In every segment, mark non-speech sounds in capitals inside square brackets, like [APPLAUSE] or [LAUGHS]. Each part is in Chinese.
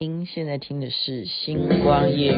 您现在听的是《星光夜雨》。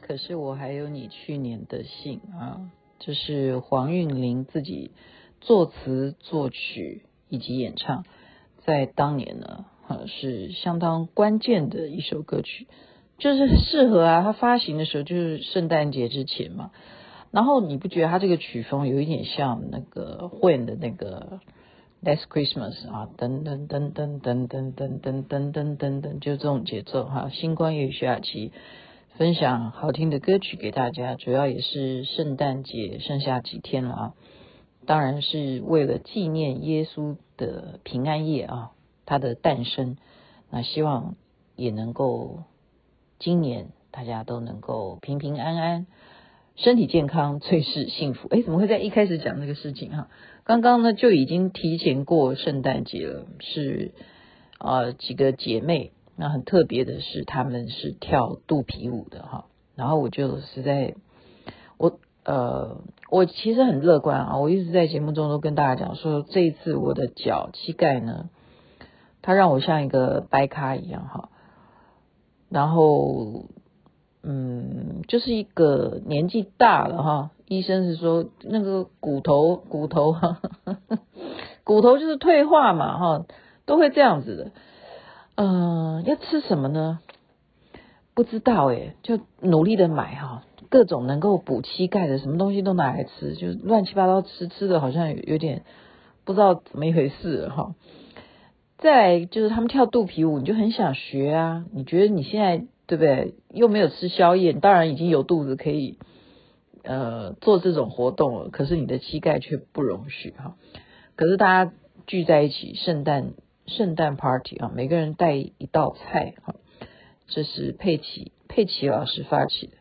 可是我还有你去年的信啊！这是黄韵玲自己作词作曲以及演唱，在当年呢，啊，是相当关键的一首歌曲，就是适合啊，它发行的时候就是圣诞节之前嘛。然后你不觉得它这个曲风有一点像那个 Wham 的那个 Last Christmas 啊？噔噔噔噔噔噔噔噔噔噔噔噔，就这种节奏哈。星光夜语徐雅琪。分享好听的歌曲给大家，主要也是圣诞节剩下几天了啊，当然是为了纪念耶稣的平安夜啊，他的诞生。那希望也能够今年大家都能够平平安安，身体健康，最是幸福。哎，怎么会在一开始讲这个事情哈？刚刚呢就已经提前过圣诞节了，是啊、几个姐妹。那很特别的是，他们是跳肚皮舞的哈，然后我就实在，我呃，我其实很乐观啊，我一直在节目中都跟大家讲说，这一次我的脚膝盖呢，它让我像一个掰咖一样哈，然后嗯，就是一个年纪大了哈，医生是说那个骨头骨头哈，[LAUGHS] 骨头就是退化嘛哈，都会这样子的。嗯、要吃什么呢？不知道诶，就努力的买哈，各种能够补膝盖的什么东西都拿来吃，就乱七八糟吃，吃的好像有，有点不知道怎么一回事哈。再来就是他们跳肚皮舞，你就很想学啊。你觉得你现在对不对？又没有吃宵夜，当然已经有肚子可以呃做这种活动了，可是你的膝盖却不容许哈。可是大家聚在一起，圣诞。圣诞 party 啊，每个人带一道菜哈，这是佩奇佩奇老师发起的。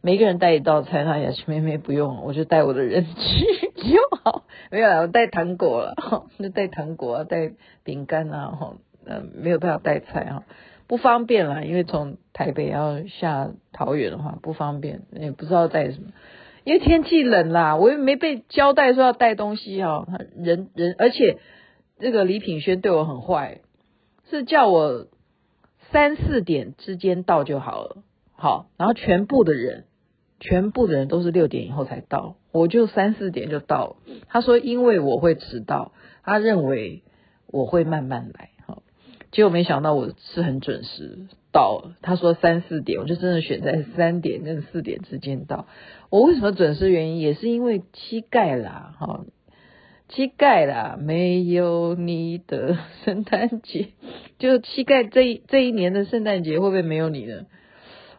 每个人带一道菜，那雅琪妹妹不用，我就带我的人去 [LAUGHS] 就好。没有啦，我带糖果了哈，就带糖果啊，带饼干啊哈，嗯，没有办法带菜哈，不方便啦，因为从台北要下桃园的话不方便，也不知道带什么，因为天气冷啦，我又没被交代说要带东西哈，人人而且。这个李品轩对我很坏，是叫我三四点之间到就好了，好，然后全部的人，全部的人都是六点以后才到，我就三四点就到。他说因为我会迟到，他认为我会慢慢来，好，结果没想到我是很准时到了。他说三四点，我就真的选在三点跟四点之间到。我为什么准时？原因也是因为膝盖啦，哈。膝盖啦，没有你的圣诞节，[LAUGHS] 就膝盖这一这一年的圣诞节会不会没有你呢？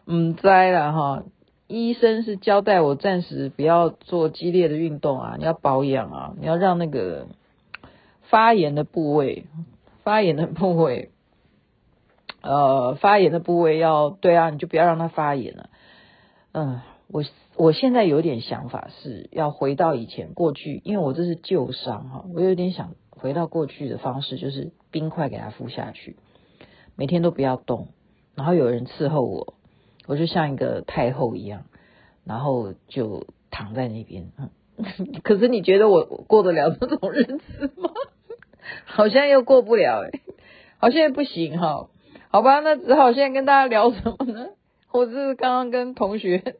嗯，栽了哈。医生是交代我暂时不要做激烈的运动啊，你要保养啊，你要让那个发炎的部位，发炎的部位，呃，发炎的部位要对啊，你就不要让它发炎了。嗯，我我现在有点想法是要回到以前过去，因为我这是旧伤哈，我有点想回到过去的方式，就是冰块给它敷下去，每天都不要动，然后有人伺候我，我就像一个太后一样，然后就躺在那边。[LAUGHS] 可是你觉得我过得了这种日子吗？[LAUGHS] 好像又过不了哎，好像也不行哈。好吧，那只好现在跟大家聊什么呢？我是刚刚跟同学，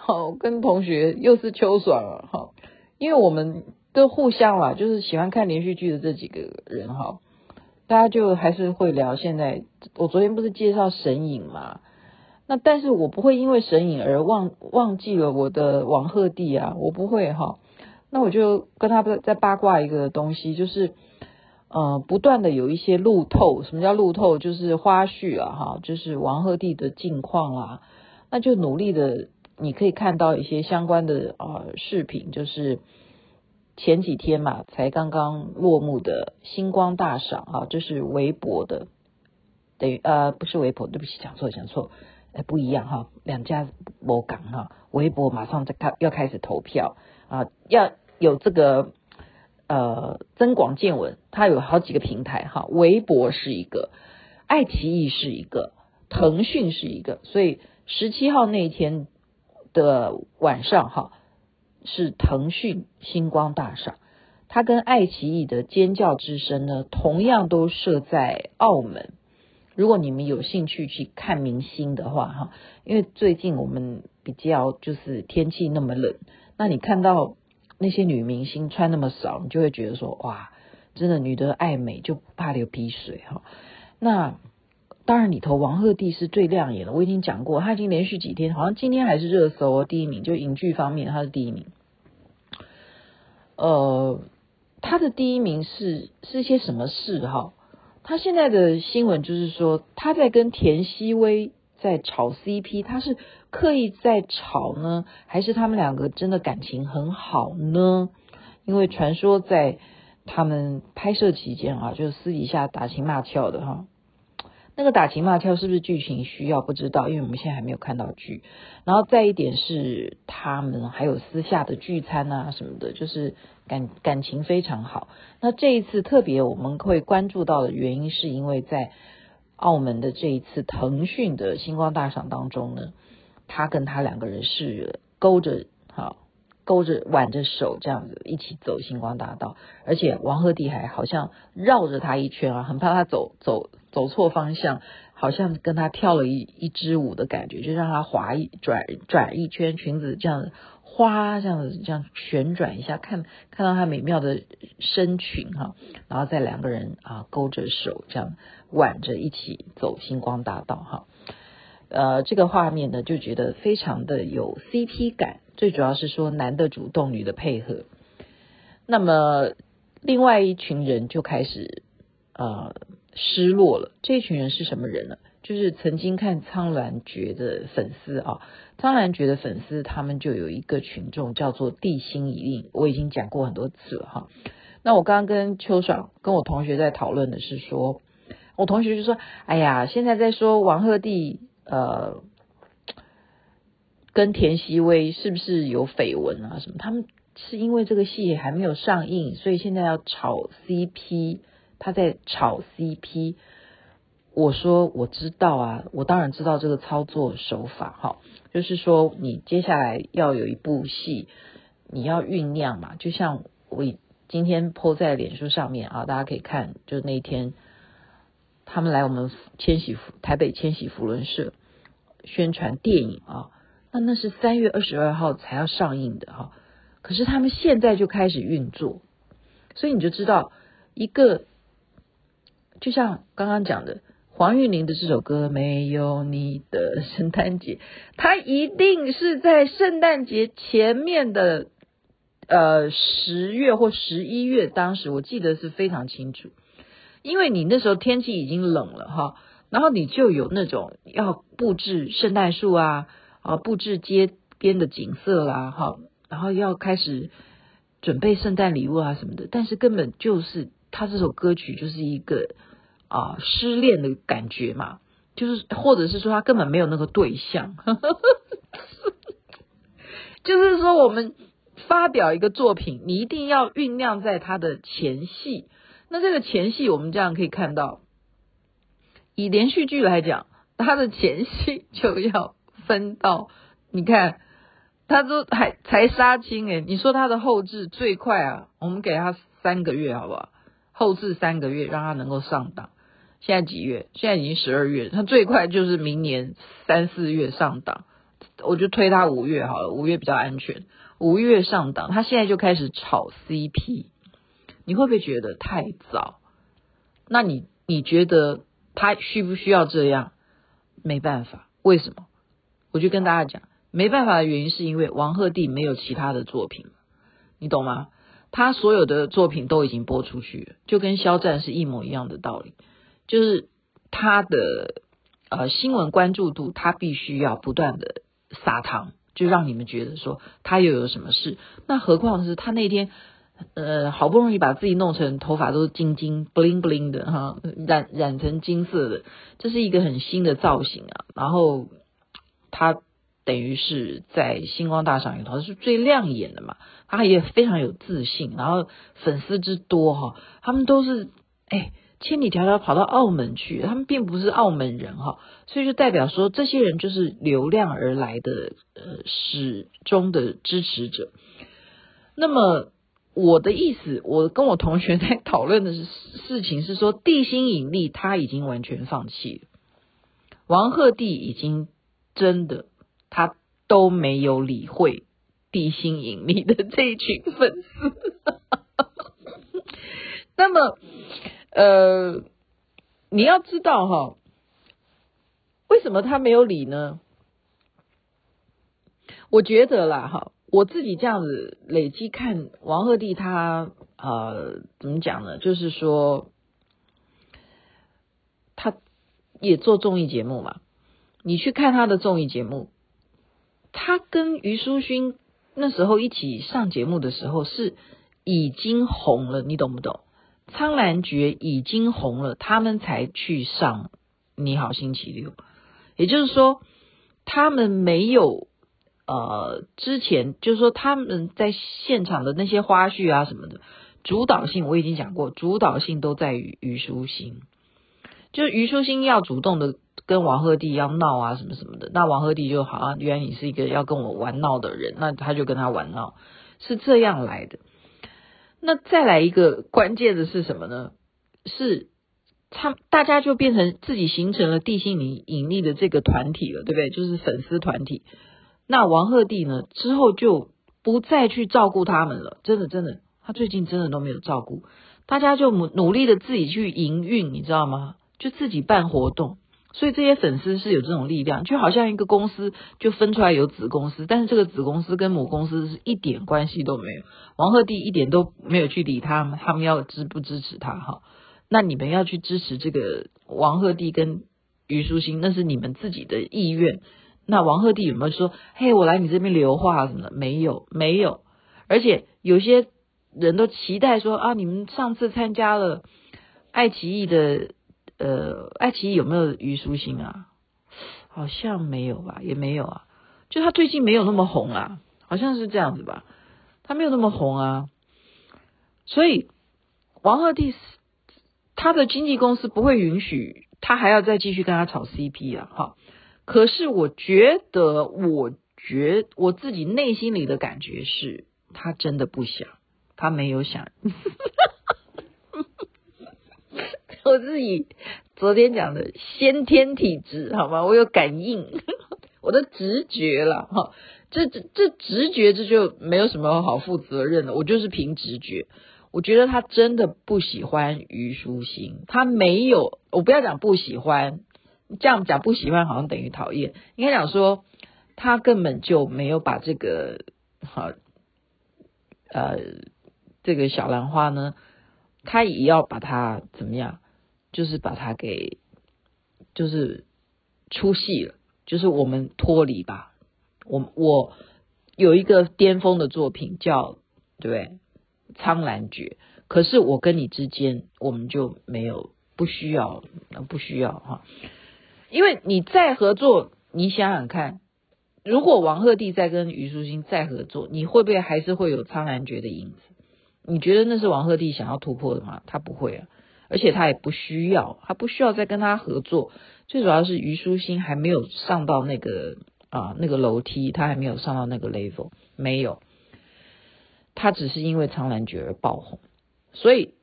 好，跟同学又是秋爽了哈，因为我们都互相啦，就是喜欢看连续剧的这几个人哈，大家就还是会聊。现在我昨天不是介绍神隐嘛，那但是我不会因为神隐而忘忘记了我的王鹤棣啊，我不会哈。那我就跟他在八卦一个东西，就是。呃，不断的有一些路透，什么叫路透？就是花絮啊，哈，就是王鹤棣的近况啊，那就努力的，你可以看到一些相关的呃视频，就是前几天嘛，才刚刚落幕的星光大赏啊，这是微博的，等于呃不是微博，对不起，讲错讲错，哎不一样哈，两家某港哈，微博马上在开要开始投票啊，要有这个。呃，增广见闻，它有好几个平台哈，微博是一个，爱奇艺是一个，腾讯是一个，所以十七号那一天的晚上哈，是腾讯星光大赏，它跟爱奇艺的尖叫之声呢，同样都设在澳门。如果你们有兴趣去看明星的话哈，因为最近我们比较就是天气那么冷，那你看到。那些女明星穿那么少，你就会觉得说哇，真的女的爱美就不怕流鼻水哈。那当然里头王鹤棣是最亮眼的，我已经讲过，他已经连续几天，好像今天还是热搜哦，第一名，就影剧方面他是第一名。呃，他的第一名是是些什么事哈？他现在的新闻就是说他在跟田曦薇。在炒 CP，他是刻意在炒呢，还是他们两个真的感情很好呢？因为传说在他们拍摄期间啊，就是私底下打情骂俏的哈。那个打情骂俏是不是剧情需要不知道，因为我们现在还没有看到剧。然后再一点是他们还有私下的聚餐啊什么的，就是感感情非常好。那这一次特别我们会关注到的原因，是因为在。澳门的这一次腾讯的星光大赏当中呢，他跟他两个人是勾着哈，勾着挽着手这样子一起走星光大道，而且王鹤棣还好像绕着他一圈啊，很怕他走走走错方向，好像跟他跳了一一支舞的感觉，就让他滑一转转一圈，裙子这样子花这样子这样旋转一下，看看到他美妙的身裙哈，然后再两个人啊勾着手这样。挽着一起走星光大道哈，呃，这个画面呢就觉得非常的有 CP 感，最主要是说男的主动，女的配合。那么另外一群人就开始呃失落了，这群人是什么人呢？就是曾经看《苍兰诀》的粉丝啊，《苍兰诀》的粉丝他们就有一个群众叫做地心引力，我已经讲过很多次了哈。那我刚刚跟秋爽跟我同学在讨论的是说。我同学就说：“哎呀，现在在说王鹤棣呃跟田曦薇是不是有绯闻啊？什么？他们是因为这个戏还没有上映，所以现在要炒 CP，他在炒 CP。我说我知道啊，我当然知道这个操作手法哈，就是说你接下来要有一部戏，你要酝酿嘛。就像我今天 po 在脸书上面啊，大家可以看，就那天。”他们来我们千禧台北千禧福伦社宣传电影啊，那那是三月二十二号才要上映的哈，可是他们现在就开始运作，所以你就知道一个，就像刚刚讲的黄韵玲的这首歌《没有你的圣诞节》，它一定是在圣诞节前面的呃十月或十一月，当时我记得是非常清楚。因为你那时候天气已经冷了哈，然后你就有那种要布置圣诞树啊，啊布置街边的景色啦哈，然后要开始准备圣诞礼物啊什么的，但是根本就是他这首歌曲就是一个啊失恋的感觉嘛，就是或者是说他根本没有那个对象，[LAUGHS] 就是说，我们发表一个作品，你一定要酝酿在他的前戏。那这个前戏，我们这样可以看到，以连续剧来讲，他的前戏就要分到，你看，他都还才杀青诶，你说他的后置最快啊，我们给他三个月好不好？后置三个月，让他能够上档。现在几月？现在已经十二月，他最快就是明年三四月上档。我就推他五月好了，五月比较安全。五月上档，他现在就开始炒 CP。你会不会觉得太早？那你你觉得他需不需要这样？没办法，为什么？我就跟大家讲，没办法的原因是因为王鹤棣没有其他的作品，你懂吗？他所有的作品都已经播出去了，就跟肖战是一模一样的道理，就是他的呃新闻关注度，他必须要不断的撒糖，就让你们觉得说他又有什么事。那何况是他那天。呃，好不容易把自己弄成头发都是金金 bling bling 的哈，染染成金色的，这是一个很新的造型啊。然后他等于是在星光大赏里头是最亮眼的嘛，他也非常有自信，然后粉丝之多哈，他们都是哎千里迢迢跑到澳门去，他们并不是澳门人哈，所以就代表说这些人就是流量而来的呃始终的支持者，那么。我的意思，我跟我同学在讨论的是事情是说，地心引力他已经完全放弃了，王鹤棣已经真的他都没有理会地心引力的这一群粉丝。[LAUGHS] 那么，呃，你要知道哈，为什么他没有理呢？我觉得啦，哈。我自己这样子累积看王鹤棣他呃怎么讲呢？就是说他也做综艺节目嘛，你去看他的综艺节目，他跟虞书欣那时候一起上节目的时候是已经红了，你懂不懂？苍兰诀已经红了，他们才去上你好星期六，也就是说他们没有。呃，之前就是说他们在现场的那些花絮啊什么的，主导性我已经讲过，主导性都在于虞书欣，就是虞书欣要主动的跟王鹤棣要闹啊什么什么的，那王鹤棣就好像，原来你是一个要跟我玩闹的人，那他就跟他玩闹，是这样来的。那再来一个关键的是什么呢？是他大家就变成自己形成了地心引引力的这个团体了，对不对？就是粉丝团体。那王鹤棣呢？之后就不再去照顾他们了，真的真的，他最近真的都没有照顾，大家就努努力的自己去营运，你知道吗？就自己办活动，所以这些粉丝是有这种力量，就好像一个公司就分出来有子公司，但是这个子公司跟母公司是一点关系都没有，王鹤棣一点都没有去理他们，他们要支不支持他哈？那你们要去支持这个王鹤棣跟虞书欣，那是你们自己的意愿。那王鹤棣有没有说，嘿，我来你这边留话什么的？没有，没有。而且有些人都期待说啊，你们上次参加了爱奇艺的，呃，爱奇艺有没有虞书欣啊？好像没有吧，也没有啊。就他最近没有那么红啊，好像是这样子吧。他没有那么红啊，所以王鹤棣他的经纪公司不会允许他还要再继续跟他炒 CP 啊，哈。可是我觉得，我觉我自己内心里的感觉是，他真的不想，他没有想。[LAUGHS] 我自己昨天讲的先天体质，好吗？我有感应，[LAUGHS] 我的直觉了哈。这这这直觉，这就没有什么好负责任的。我就是凭直觉，我觉得他真的不喜欢虞书欣，他没有，我不要讲不喜欢。这样讲不喜欢好像等于讨厌，应该讲说他根本就没有把这个好呃这个小兰花呢，他也要把它怎么样，就是把它给就是出戏了，就是我们脱离吧，我我有一个巅峰的作品叫对苍兰诀，可是我跟你之间我们就没有不需要不需要哈。因为你再合作，你想想看，如果王鹤棣再跟虞书欣再合作，你会不会还是会有苍兰诀的影子？你觉得那是王鹤棣想要突破的吗？他不会啊，而且他也不需要，他不需要再跟他合作。最主要是虞书欣还没有上到那个啊那个楼梯，他还没有上到那个 level，没有。他只是因为苍兰诀而爆红，所以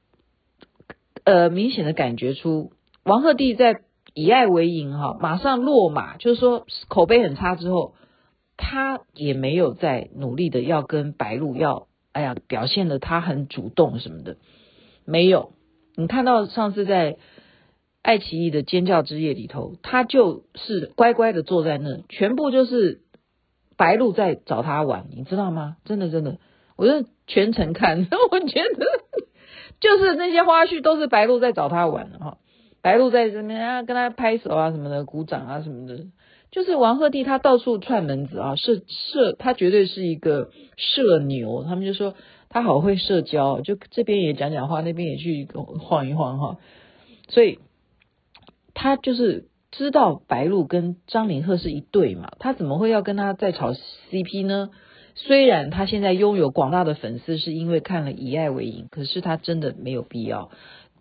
呃明显的感觉出王鹤棣在以爱为营哈，马上落马，就是说口碑很差之后，他也没有再努力的要跟白鹿要。哎呀，表现的他很主动什么的，没有。你看到上次在爱奇艺的尖叫之夜里头，他就是乖乖的坐在那，全部就是白鹿在找他玩，你知道吗？真的真的，我就全程看，[LAUGHS] 我觉得就是那些花絮都是白鹿在找他玩哈，白鹿在这边啊跟他拍手啊什么的，鼓掌啊什么的。就是王鹤棣，他到处串门子啊，社社，他绝对是一个社牛。他们就说他好会社交，就这边也讲讲话，那边也去晃一晃哈。所以他就是知道白鹿跟张凌赫是一对嘛，他怎么会要跟他再炒 CP 呢？虽然他现在拥有广大的粉丝，是因为看了《以爱为营》，可是他真的没有必要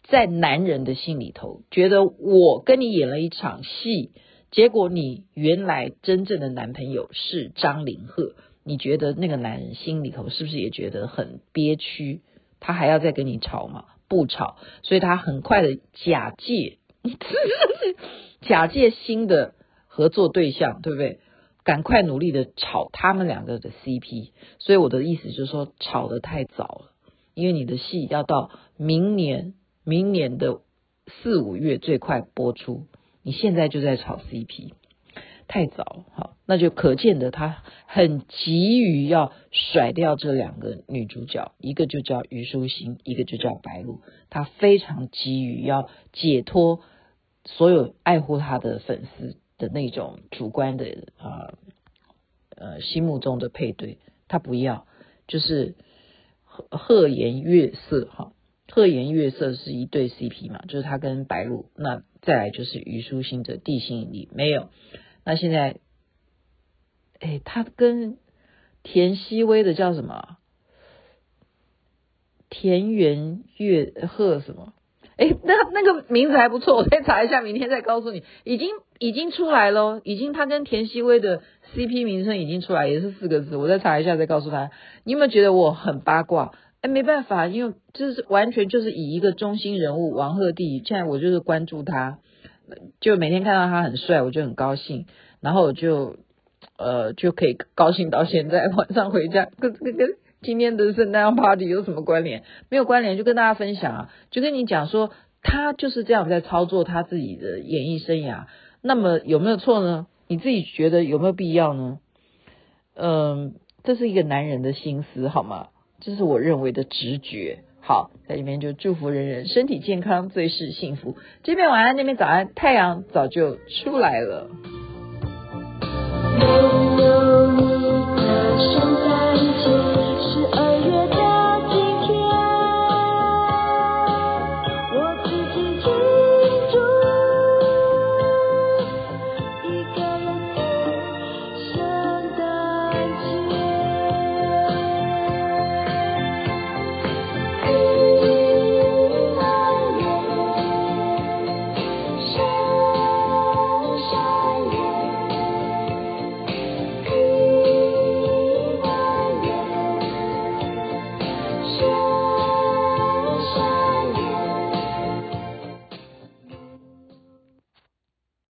在男人的心里头觉得我跟你演了一场戏。结果你原来真正的男朋友是张凌赫，你觉得那个男人心里头是不是也觉得很憋屈？他还要再跟你吵吗？不吵，所以他很快的假借 [LAUGHS] 假借新的合作对象，对不对？赶快努力的炒他们两个的 CP。所以我的意思就是说，炒得太早了，因为你的戏要到明年，明年的四五月最快播出。你现在就在炒 CP，太早了，好，那就可见的他很急于要甩掉这两个女主角，一个就叫虞书欣，一个就叫白鹿，他非常急于要解脱所有爱护他的粉丝的那种主观的啊呃，心目中的配对，他不要，就是和和颜悦色哈。和颜悦色是一对 CP 嘛，就是他跟白鹿，那再来就是虞书欣的地心引力没有，那现在，哎，他跟田曦薇的叫什么？田园月鹤什么？哎，那那个名字还不错，我再查一下，明天再告诉你。已经已经出来了，已经他跟田曦薇的 CP 名称已经出来，也是四个字，我再查一下再告诉他。你有没有觉得我很八卦？哎，没办法，因为就是完全就是以一个中心人物王鹤棣，现在我就是关注他，就每天看到他很帅，我就很高兴，然后我就呃就可以高兴到现在晚上回家，跟跟跟今天的圣诞 party 有什么关联？没有关联，就跟大家分享啊，就跟你讲说，他就是这样在操作他自己的演艺生涯，那么有没有错呢？你自己觉得有没有必要呢？嗯，这是一个男人的心思，好吗？这是我认为的直觉。好，在里面就祝福人人身体健康，最是幸福。这边晚安，那边早安，太阳早就出来了。